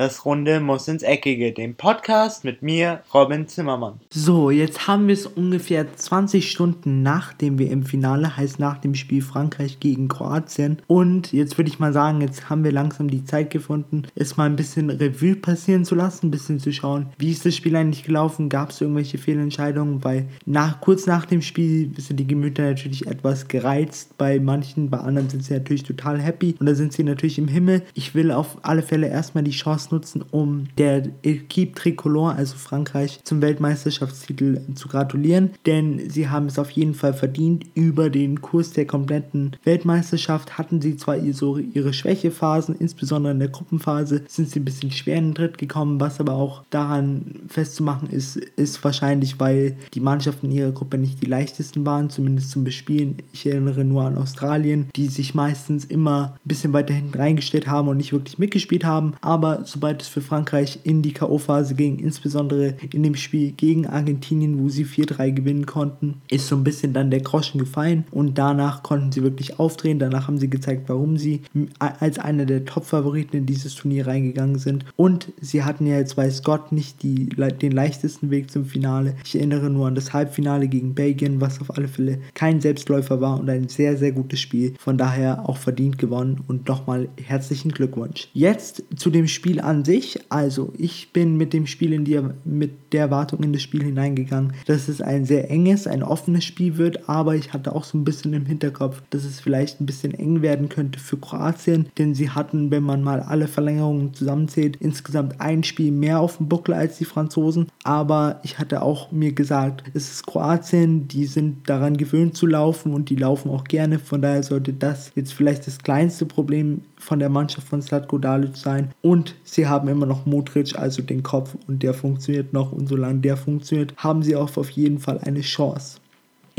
das Runde muss ins Eckige, dem Podcast mit mir, Robin Zimmermann. So, jetzt haben wir es ungefähr 20 Stunden nach dem WM-Finale, heißt nach dem Spiel Frankreich gegen Kroatien. Und jetzt würde ich mal sagen, jetzt haben wir langsam die Zeit gefunden, es mal ein bisschen Revue passieren zu lassen, ein bisschen zu schauen, wie ist das Spiel eigentlich gelaufen, gab es irgendwelche Fehlentscheidungen, weil nach, kurz nach dem Spiel sind die Gemüter natürlich etwas gereizt bei manchen, bei anderen sind sie natürlich total happy und da sind sie natürlich im Himmel. Ich will auf alle Fälle erstmal die Chance nutzen, um der Equipe Tricolore, also Frankreich, zum Weltmeisterschaftstitel zu gratulieren, denn sie haben es auf jeden Fall verdient. Über den Kurs der kompletten Weltmeisterschaft hatten sie zwar so ihre Schwächephasen, insbesondere in der Gruppenphase sind sie ein bisschen schwer in den Tritt gekommen, was aber auch daran festzumachen ist, ist wahrscheinlich, weil die Mannschaften in ihrer Gruppe nicht die leichtesten waren, zumindest zum Bespielen. Ich erinnere nur an Australien, die sich meistens immer ein bisschen weiter hinten reingestellt haben und nicht wirklich mitgespielt haben, aber so sobald es für Frankreich in die K.O.-Phase ging, insbesondere in dem Spiel gegen Argentinien, wo sie 4-3 gewinnen konnten, ist so ein bisschen dann der Groschen gefallen und danach konnten sie wirklich aufdrehen. Danach haben sie gezeigt, warum sie als einer der Top-Favoriten in dieses Turnier reingegangen sind und sie hatten ja jetzt, weiß Gott, nicht die, den leichtesten Weg zum Finale. Ich erinnere nur an das Halbfinale gegen Belgien, was auf alle Fälle kein Selbstläufer war und ein sehr, sehr gutes Spiel. Von daher auch verdient gewonnen und nochmal herzlichen Glückwunsch. Jetzt zu dem Spiel an sich, also ich bin mit dem Spiel in die, mit der Erwartung in das Spiel hineingegangen, dass es ein sehr enges, ein offenes Spiel wird, aber ich hatte auch so ein bisschen im Hinterkopf, dass es vielleicht ein bisschen eng werden könnte für Kroatien, denn sie hatten, wenn man mal alle Verlängerungen zusammenzählt, insgesamt ein Spiel mehr auf dem Buckel als die Franzosen, aber ich hatte auch mir gesagt, es ist Kroatien, die sind daran gewöhnt zu laufen und die laufen auch gerne, von daher sollte das jetzt vielleicht das kleinste Problem von der Mannschaft von Slatko Dalic sein. Und sie haben immer noch Modric, also den Kopf. Und der funktioniert noch. Und solange der funktioniert, haben sie auch auf jeden Fall eine Chance.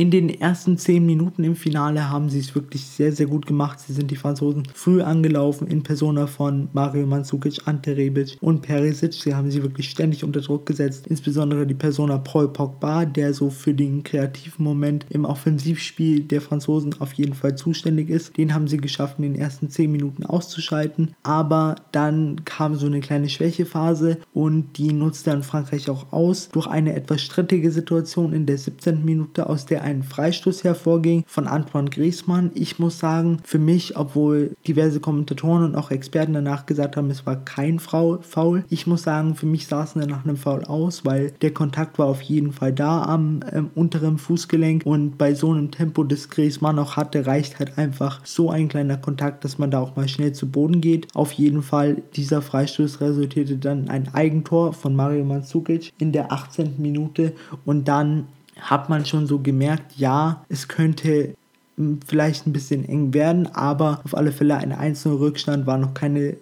In den ersten 10 Minuten im Finale haben sie es wirklich sehr, sehr gut gemacht. Sie sind die Franzosen früh angelaufen in Persona von Mario Mandzukic, Ante Rebic und Perisic. Sie haben sie wirklich ständig unter Druck gesetzt. Insbesondere die Persona Paul Pogba, der so für den kreativen Moment im Offensivspiel der Franzosen auf jeden Fall zuständig ist. Den haben sie geschafft, in den ersten 10 Minuten auszuschalten. Aber dann kam so eine kleine Schwächephase und die nutzte dann Frankreich auch aus durch eine etwas strittige Situation in der 17. Minute, aus der ein ein Freistoß hervorging von Antoine Griezmann. Ich muss sagen, für mich, obwohl diverse Kommentatoren und auch Experten danach gesagt haben, es war kein Foul, ich muss sagen, für mich sah es nach einem Foul aus, weil der Kontakt war auf jeden Fall da am ähm, unteren Fußgelenk und bei so einem Tempo, das Griezmann auch hatte, reicht halt einfach so ein kleiner Kontakt, dass man da auch mal schnell zu Boden geht. Auf jeden Fall, dieser Freistoß resultierte dann ein Eigentor von Mario Mandzukic in der 18. Minute und dann hat man schon so gemerkt, ja, es könnte hm, vielleicht ein bisschen eng werden, aber auf alle Fälle ein einzelner Rückstand war noch keine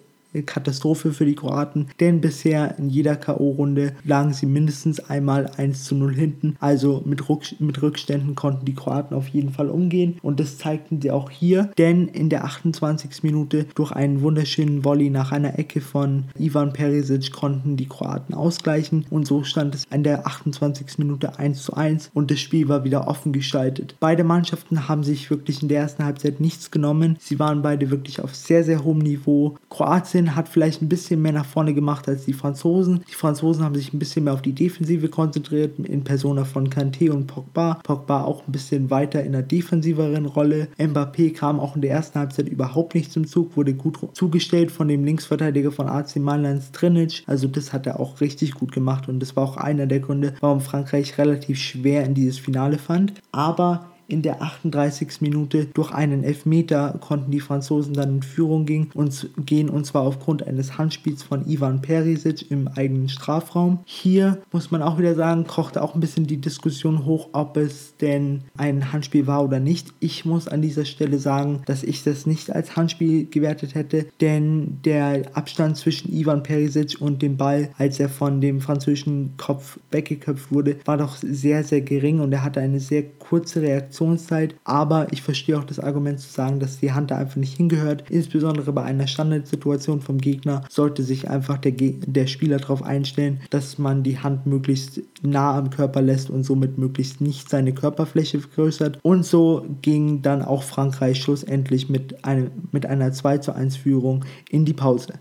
Katastrophe für die Kroaten, denn bisher in jeder K.O.-Runde lagen sie mindestens einmal 1 zu 0 hinten. Also mit, Rück mit Rückständen konnten die Kroaten auf jeden Fall umgehen und das zeigten sie auch hier, denn in der 28. Minute durch einen wunderschönen Volley nach einer Ecke von Ivan Perisic konnten die Kroaten ausgleichen und so stand es in der 28. Minute 1 zu 1 und das Spiel war wieder offen gestaltet. Beide Mannschaften haben sich wirklich in der ersten Halbzeit nichts genommen. Sie waren beide wirklich auf sehr, sehr hohem Niveau. Kroatien Kroatien hat vielleicht ein bisschen mehr nach vorne gemacht als die Franzosen. Die Franzosen haben sich ein bisschen mehr auf die Defensive konzentriert, in Persona von Kanté und Pogba. Pogba auch ein bisschen weiter in einer defensiveren Rolle. Mbappé kam auch in der ersten Halbzeit überhaupt nicht zum Zug, wurde gut zugestellt von dem Linksverteidiger von AC Mailand Strinic. Also das hat er auch richtig gut gemacht und das war auch einer der Gründe, warum Frankreich relativ schwer in dieses Finale fand. Aber in der 38. Minute durch einen Elfmeter konnten die Franzosen dann in Führung gehen und, gehen und zwar aufgrund eines Handspiels von Ivan Perisic im eigenen Strafraum. Hier muss man auch wieder sagen, kochte auch ein bisschen die Diskussion hoch, ob es denn ein Handspiel war oder nicht. Ich muss an dieser Stelle sagen, dass ich das nicht als Handspiel gewertet hätte, denn der Abstand zwischen Ivan Perisic und dem Ball, als er von dem französischen Kopf weggeköpft wurde, war doch sehr, sehr gering und er hatte eine sehr kurze Reaktion Reaktionszeit. Aber ich verstehe auch das Argument zu sagen, dass die Hand da einfach nicht hingehört. Insbesondere bei einer Standardsituation vom Gegner sollte sich einfach der, der Spieler darauf einstellen, dass man die Hand möglichst nah am Körper lässt und somit möglichst nicht seine Körperfläche vergrößert. Und so ging dann auch Frankreich schlussendlich mit, einem, mit einer 2 zu 1 Führung in die Pause.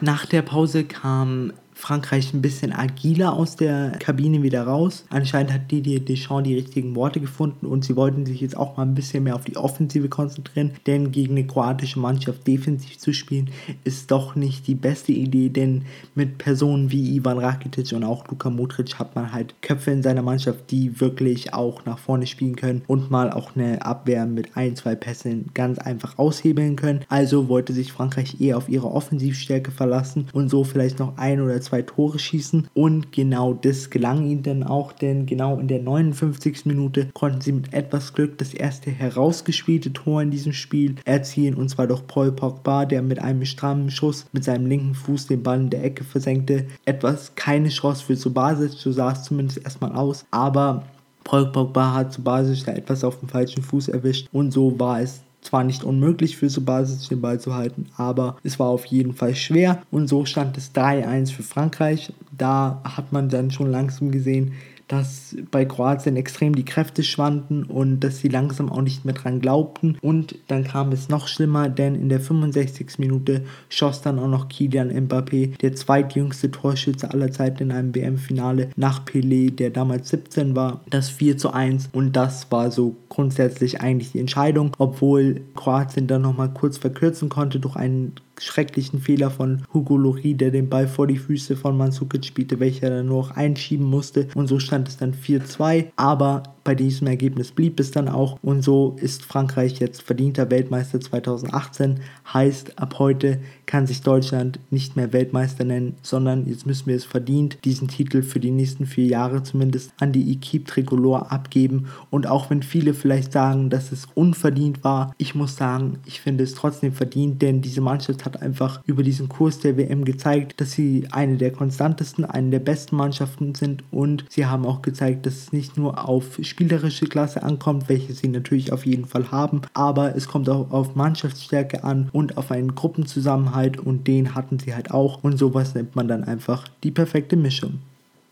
Nach der Pause kam Frankreich ein bisschen agiler aus der Kabine wieder raus. Anscheinend hat Didier Deschamps die richtigen Worte gefunden und sie wollten sich jetzt auch mal ein bisschen mehr auf die Offensive konzentrieren, denn gegen eine kroatische Mannschaft defensiv zu spielen ist doch nicht die beste Idee, denn mit Personen wie Ivan Rakitic und auch Luka Modric hat man halt Köpfe in seiner Mannschaft, die wirklich auch nach vorne spielen können und mal auch eine Abwehr mit ein, zwei Pässen ganz einfach aushebeln können. Also wollte sich Frankreich eher auf ihre Offensivstärke verlassen und so vielleicht noch ein oder zwei zwei Tore schießen. Und genau das gelang ihnen dann auch, denn genau in der 59. Minute konnten sie mit etwas Glück das erste herausgespielte Tor in diesem Spiel erzielen. Und zwar durch Paul Pogba, der mit einem strammen Schuss mit seinem linken Fuß den Ball in der Ecke versenkte. Etwas keine Chance für Subasic, so sah es zumindest erstmal aus. Aber Paul Pogba hat Subasic da etwas auf dem falschen Fuß erwischt und so war es zwar nicht unmöglich für Subasic den Ball zu halten, aber es war auf jeden Fall schwer und so stand es 3-1 für Frankreich. Da hat man dann schon langsam gesehen, dass bei Kroatien extrem die Kräfte schwanden und dass sie langsam auch nicht mehr dran glaubten. Und dann kam es noch schlimmer, denn in der 65. Minute schoss dann auch noch Kilian Mbappé, der zweitjüngste Torschütze aller Zeiten in einem WM-Finale nach Pelé, der damals 17 war, das 4 zu 1. Und das war so grundsätzlich eigentlich die Entscheidung, obwohl Kroatien dann nochmal kurz verkürzen konnte durch einen schrecklichen Fehler von Hugo Lori, der den Ball vor die Füße von Mansukic spielte, welcher dann nur noch einschieben musste. Und so stand es dann 4-2. Aber bei diesem Ergebnis blieb es dann auch und so ist Frankreich jetzt verdienter Weltmeister 2018. Heißt, ab heute kann sich Deutschland nicht mehr Weltmeister nennen, sondern jetzt müssen wir es verdient, diesen Titel für die nächsten vier Jahre zumindest an die Equipe Tricolore abgeben. Und auch wenn viele vielleicht sagen, dass es unverdient war, ich muss sagen, ich finde es trotzdem verdient, denn diese Mannschaft hat einfach über diesen Kurs der WM gezeigt, dass sie eine der konstantesten, eine der besten Mannschaften sind und sie haben auch gezeigt, dass es nicht nur auf spielerische Klasse ankommt, welche sie natürlich auf jeden Fall haben, aber es kommt auch auf Mannschaftsstärke an und auf einen Gruppenzusammenhalt und den hatten sie halt auch und sowas nennt man dann einfach die perfekte Mischung.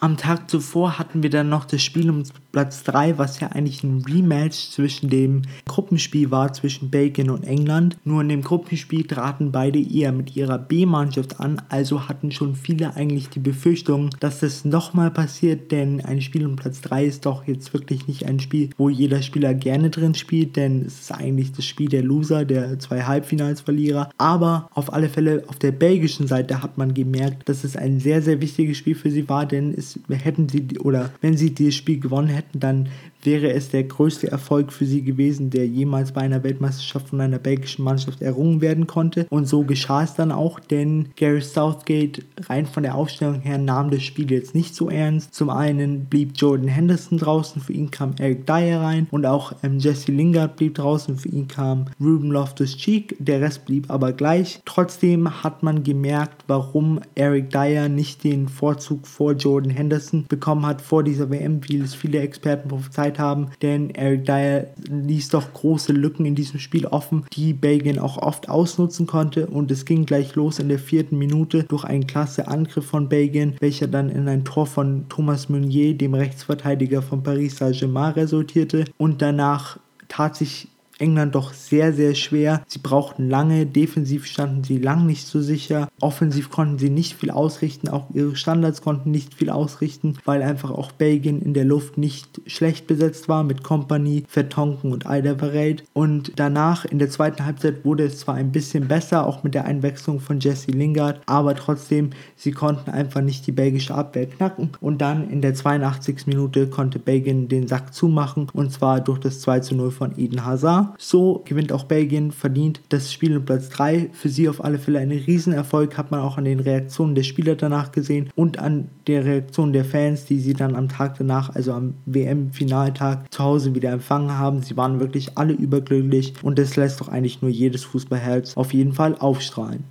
Am Tag zuvor hatten wir dann noch das Spiel um Platz 3, was ja eigentlich ein Rematch zwischen dem Gruppenspiel war, zwischen Belgien und England. Nur in dem Gruppenspiel traten beide eher mit ihrer B-Mannschaft an, also hatten schon viele eigentlich die Befürchtung, dass das nochmal passiert, denn ein Spiel um Platz 3 ist doch jetzt wirklich nicht ein Spiel, wo jeder Spieler gerne drin spielt, denn es ist eigentlich das Spiel der Loser, der zwei Halbfinalsverlierer. Aber auf alle Fälle auf der belgischen Seite hat man gemerkt, dass es ein sehr, sehr wichtiges Spiel für sie war, denn es hätten sie oder wenn sie dieses Spiel gewonnen hätten, dann wäre es der größte Erfolg für sie gewesen, der jemals bei einer Weltmeisterschaft von einer belgischen Mannschaft errungen werden konnte. Und so geschah es dann auch, denn Gary Southgate rein von der Aufstellung her nahm das Spiel jetzt nicht so ernst. Zum einen blieb Jordan Henderson draußen, für ihn kam Eric Dyer rein und auch ähm, Jesse Lingard blieb draußen, für ihn kam Ruben Loftus-Cheek, der Rest blieb aber gleich. Trotzdem hat man gemerkt, warum Eric Dyer nicht den Vorzug vor Jordan Henderson bekommen hat vor dieser WM, wie es viele Experten prophezeit haben, denn Eric Dyer ließ doch große Lücken in diesem Spiel offen, die Belgien auch oft ausnutzen konnte. Und es ging gleich los in der vierten Minute durch einen klasse Angriff von Belgien, welcher dann in ein Tor von Thomas Meunier, dem Rechtsverteidiger von Paris Saint-Germain, resultierte. Und danach tat sich England doch sehr, sehr schwer. Sie brauchten lange, defensiv standen sie lang nicht so sicher, offensiv konnten sie nicht viel ausrichten, auch ihre Standards konnten nicht viel ausrichten, weil einfach auch Belgien in der Luft nicht schlecht besetzt war mit Company, Vertonken und Alderweireld. Und danach in der zweiten Halbzeit wurde es zwar ein bisschen besser, auch mit der Einwechslung von Jesse Lingard, aber trotzdem, sie konnten einfach nicht die belgische Abwehr knacken. Und dann in der 82. Minute konnte Belgien den Sack zumachen und zwar durch das 2 zu 0 von Eden Hazard. So gewinnt auch Belgien verdient das Spiel um Platz 3. Für sie auf alle Fälle ein Riesenerfolg, hat man auch an den Reaktionen der Spieler danach gesehen und an der Reaktion der Fans, die sie dann am Tag danach, also am WM-Finaltag, zu Hause wieder empfangen haben. Sie waren wirklich alle überglücklich und das lässt doch eigentlich nur jedes Fußballherz auf jeden Fall aufstrahlen.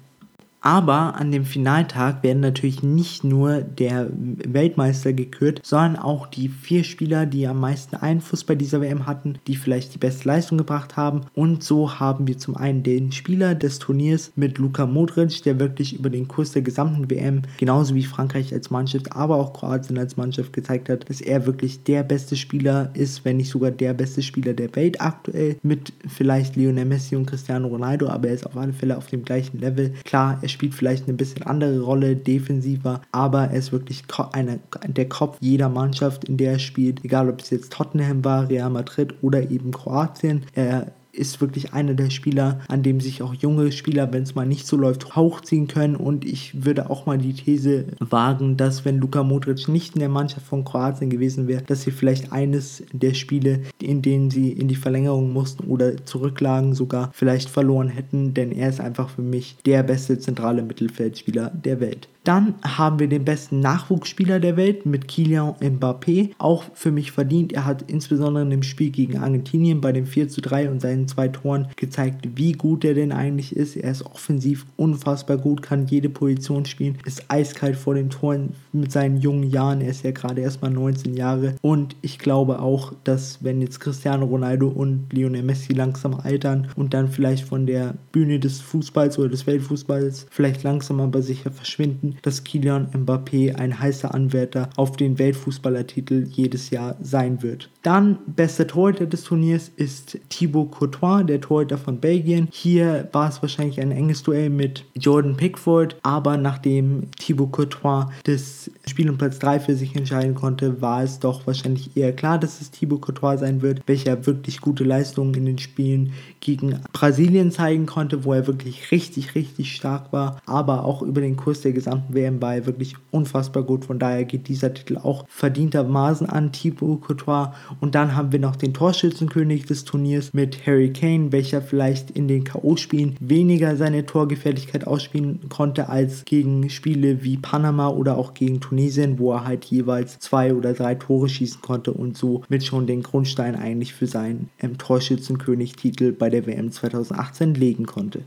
Aber an dem Finaltag werden natürlich nicht nur der Weltmeister gekürt, sondern auch die vier Spieler, die am meisten Einfluss bei dieser WM hatten, die vielleicht die beste Leistung gebracht haben. Und so haben wir zum einen den Spieler des Turniers mit Luka Modric, der wirklich über den Kurs der gesamten WM, genauso wie Frankreich als Mannschaft, aber auch Kroatien als Mannschaft gezeigt hat, dass er wirklich der beste Spieler ist, wenn nicht sogar der beste Spieler der Welt aktuell, mit vielleicht Lionel Messi und Cristiano Ronaldo, aber er ist auf alle Fälle auf dem gleichen Level. Klar, er spielt vielleicht eine bisschen andere Rolle, defensiver, aber er ist wirklich eine, der Kopf jeder Mannschaft, in der er spielt, egal ob es jetzt Tottenham war, Real Madrid oder eben Kroatien. Er ist wirklich einer der Spieler, an dem sich auch junge Spieler, wenn es mal nicht so läuft, hochziehen können. Und ich würde auch mal die These wagen, dass wenn Luka Modric nicht in der Mannschaft von Kroatien gewesen wäre, dass sie vielleicht eines der Spiele, in denen sie in die Verlängerung mussten oder zurücklagen, sogar vielleicht verloren hätten. Denn er ist einfach für mich der beste zentrale Mittelfeldspieler der Welt. Dann haben wir den besten Nachwuchsspieler der Welt mit Kylian Mbappé. Auch für mich verdient. Er hat insbesondere im Spiel gegen Argentinien bei dem 4 zu 3 und seinen zwei Toren gezeigt, wie gut er denn eigentlich ist. Er ist offensiv unfassbar gut, kann jede Position spielen, ist eiskalt vor den Toren mit seinen jungen Jahren. Er ist ja gerade erst mal 19 Jahre. Und ich glaube auch, dass wenn jetzt Cristiano Ronaldo und Lionel Messi langsam altern und dann vielleicht von der Bühne des Fußballs oder des Weltfußballs vielleicht langsam aber sicher verschwinden, dass Kylian Mbappé ein heißer Anwärter auf den Weltfußballertitel jedes Jahr sein wird. Dann bester Torhüter des Turniers ist Thibaut Courtois, der Torhüter von Belgien. Hier war es wahrscheinlich ein enges Duell mit Jordan Pickford, aber nachdem Thibaut Courtois das Spiel um Platz 3 für sich entscheiden konnte, war es doch wahrscheinlich eher klar, dass es Thibaut Courtois sein wird, welcher wirklich gute Leistungen in den Spielen gegen Brasilien zeigen konnte, wo er wirklich richtig, richtig stark war, aber auch über den Kurs der gesamten WM war wirklich unfassbar gut. Von daher geht dieser Titel auch verdientermaßen an Thibaut Courtois. Und dann haben wir noch den Torschützenkönig des Turniers mit Harry Kane, welcher vielleicht in den K.O.-Spielen weniger seine Torgefährlichkeit ausspielen konnte als gegen Spiele wie Panama oder auch gegen Tunesien, wo er halt jeweils zwei oder drei Tore schießen konnte und so mit schon den Grundstein eigentlich für seinen ähm, Torschützenkönig-Titel bei der WM 2018 legen konnte.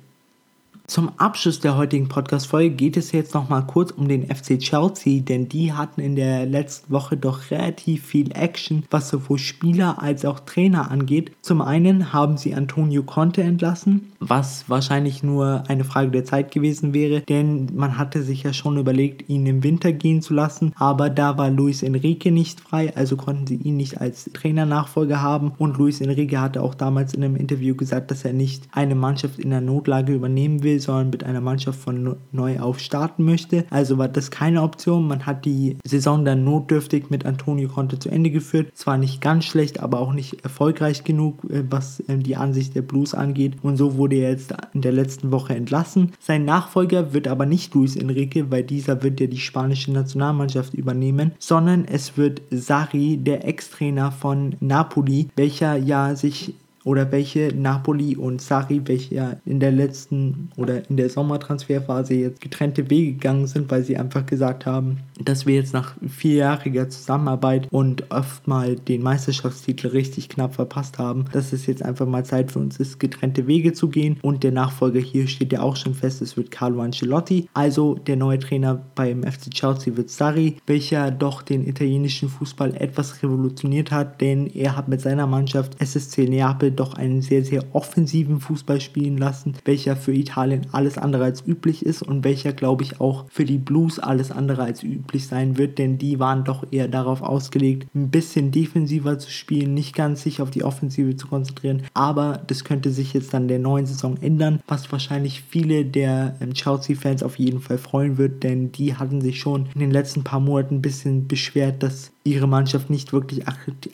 Zum Abschluss der heutigen Podcast-Folge geht es jetzt nochmal kurz um den FC Chelsea, denn die hatten in der letzten Woche doch relativ viel Action, was sowohl Spieler als auch Trainer angeht. Zum einen haben sie Antonio Conte entlassen, was wahrscheinlich nur eine Frage der Zeit gewesen wäre, denn man hatte sich ja schon überlegt, ihn im Winter gehen zu lassen, aber da war Luis Enrique nicht frei, also konnten sie ihn nicht als Trainernachfolger haben und Luis Enrique hatte auch damals in einem Interview gesagt, dass er nicht eine Mannschaft in der Notlage übernehmen will, sondern mit einer Mannschaft von neu auf starten möchte. Also war das keine Option. Man hat die Saison dann notdürftig mit Antonio Conte zu Ende geführt. Zwar nicht ganz schlecht, aber auch nicht erfolgreich genug, äh, was ähm, die Ansicht der Blues angeht. Und so wurde er jetzt in der letzten Woche entlassen. Sein Nachfolger wird aber nicht Luis Enrique, weil dieser wird ja die spanische Nationalmannschaft übernehmen, sondern es wird Sari, der Ex-Trainer von Napoli, welcher ja sich oder welche Napoli und Sari, welche ja in der letzten oder in der Sommertransferphase jetzt getrennte Wege gegangen sind, weil sie einfach gesagt haben, dass wir jetzt nach vierjähriger Zusammenarbeit und oft mal den Meisterschaftstitel richtig knapp verpasst haben, dass es jetzt einfach mal Zeit für uns ist, getrennte Wege zu gehen. Und der Nachfolger hier steht ja auch schon fest, es wird Carlo Ancelotti. Also der neue Trainer beim FC Chelsea wird Sarri, welcher doch den italienischen Fußball etwas revolutioniert hat, denn er hat mit seiner Mannschaft SSC Neapel doch einen sehr, sehr offensiven Fußball spielen lassen, welcher für Italien alles andere als üblich ist und welcher, glaube ich, auch für die Blues alles andere als üblich sein wird, denn die waren doch eher darauf ausgelegt, ein bisschen defensiver zu spielen, nicht ganz sich auf die Offensive zu konzentrieren. Aber das könnte sich jetzt dann der neuen Saison ändern, was wahrscheinlich viele der ähm, Chelsea-Fans auf jeden Fall freuen wird, denn die hatten sich schon in den letzten paar Monaten ein bisschen beschwert, dass ihre Mannschaft nicht wirklich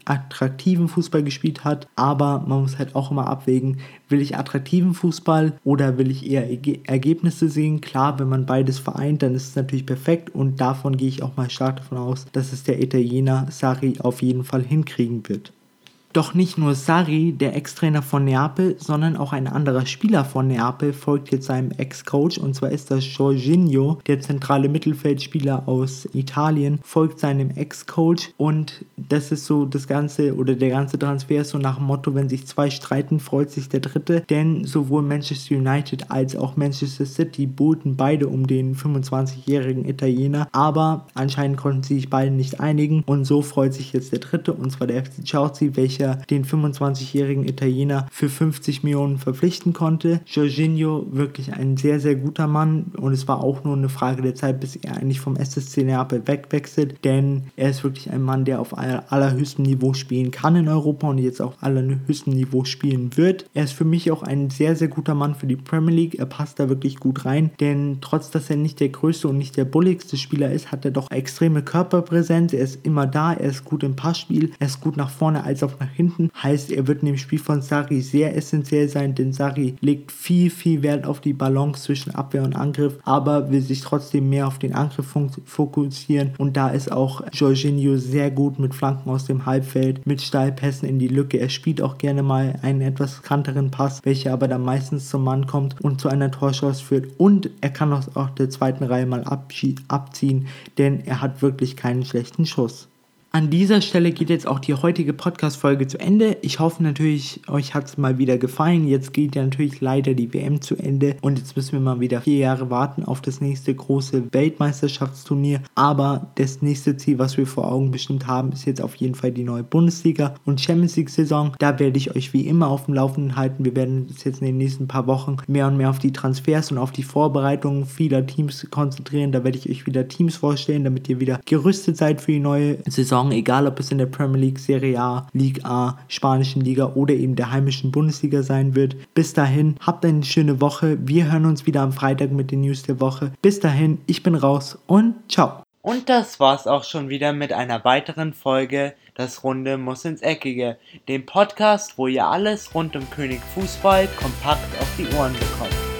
attraktiven Fußball gespielt hat. Aber man muss halt auch immer abwägen, will ich attraktiven Fußball oder will ich eher Ergebnisse sehen? Klar, wenn man beides vereint, dann ist es natürlich perfekt und davon gehe ich auch mal stark davon aus, dass es der Italiener Sari auf jeden Fall hinkriegen wird. Doch nicht nur Sarri, der Ex-Trainer von Neapel, sondern auch ein anderer Spieler von Neapel folgt jetzt seinem Ex-Coach. Und zwar ist das Jorginho, der zentrale Mittelfeldspieler aus Italien, folgt seinem Ex-Coach. Und das ist so das Ganze oder der ganze Transfer ist so nach dem Motto, wenn sich zwei streiten, freut sich der dritte, denn sowohl Manchester United als auch Manchester City buhlten beide um den 25-jährigen Italiener, aber anscheinend konnten sie sich beide nicht einigen. Und so freut sich jetzt der dritte und zwar der FC Chelsea, welcher der den 25-jährigen Italiener für 50 Millionen verpflichten konnte. Jorginho wirklich ein sehr, sehr guter Mann und es war auch nur eine Frage der Zeit, bis er eigentlich vom SSC Neapel wegwechselt, denn er ist wirklich ein Mann, der auf allerhöchstem Niveau spielen kann in Europa und jetzt auf allerhöchstem Niveau spielen wird. Er ist für mich auch ein sehr, sehr guter Mann für die Premier League. Er passt da wirklich gut rein, denn trotz, dass er nicht der größte und nicht der bulligste Spieler ist, hat er doch extreme Körperpräsenz. Er ist immer da, er ist gut im Passspiel, er ist gut nach vorne als auch nach hinten. Heißt, er wird in dem Spiel von Sari sehr essentiell sein, denn Sari legt viel, viel Wert auf die Balance zwischen Abwehr und Angriff, aber will sich trotzdem mehr auf den Angriff fokussieren. Und da ist auch Jorginho sehr gut mit Flanken aus dem Halbfeld, mit Steilpässen in die Lücke. Er spielt auch gerne mal einen etwas kanteren Pass, welcher aber dann meistens zum Mann kommt und zu einer Torschance führt. Und er kann auch der zweiten Reihe mal abziehen, denn er hat wirklich keinen schlechten Schuss. An dieser Stelle geht jetzt auch die heutige Podcast-Folge zu Ende. Ich hoffe natürlich, euch hat es mal wieder gefallen. Jetzt geht ja natürlich leider die WM zu Ende und jetzt müssen wir mal wieder vier Jahre warten auf das nächste große Weltmeisterschaftsturnier. Aber das nächste Ziel, was wir vor Augen bestimmt haben, ist jetzt auf jeden Fall die neue Bundesliga und Champions League-Saison. Da werde ich euch wie immer auf dem Laufenden halten. Wir werden uns jetzt in den nächsten paar Wochen mehr und mehr auf die Transfers und auf die Vorbereitungen vieler Teams konzentrieren. Da werde ich euch wieder Teams vorstellen, damit ihr wieder gerüstet seid für die neue Saison Saison, egal ob es in der Premier League, Serie A, Liga A, Spanischen Liga oder eben der heimischen Bundesliga sein wird. Bis dahin, habt eine schöne Woche. Wir hören uns wieder am Freitag mit den News der Woche. Bis dahin, ich bin raus und ciao. Und das war's auch schon wieder mit einer weiteren Folge Das Runde muss ins Eckige, dem Podcast, wo ihr alles rund um König Fußball kompakt auf die Ohren bekommt.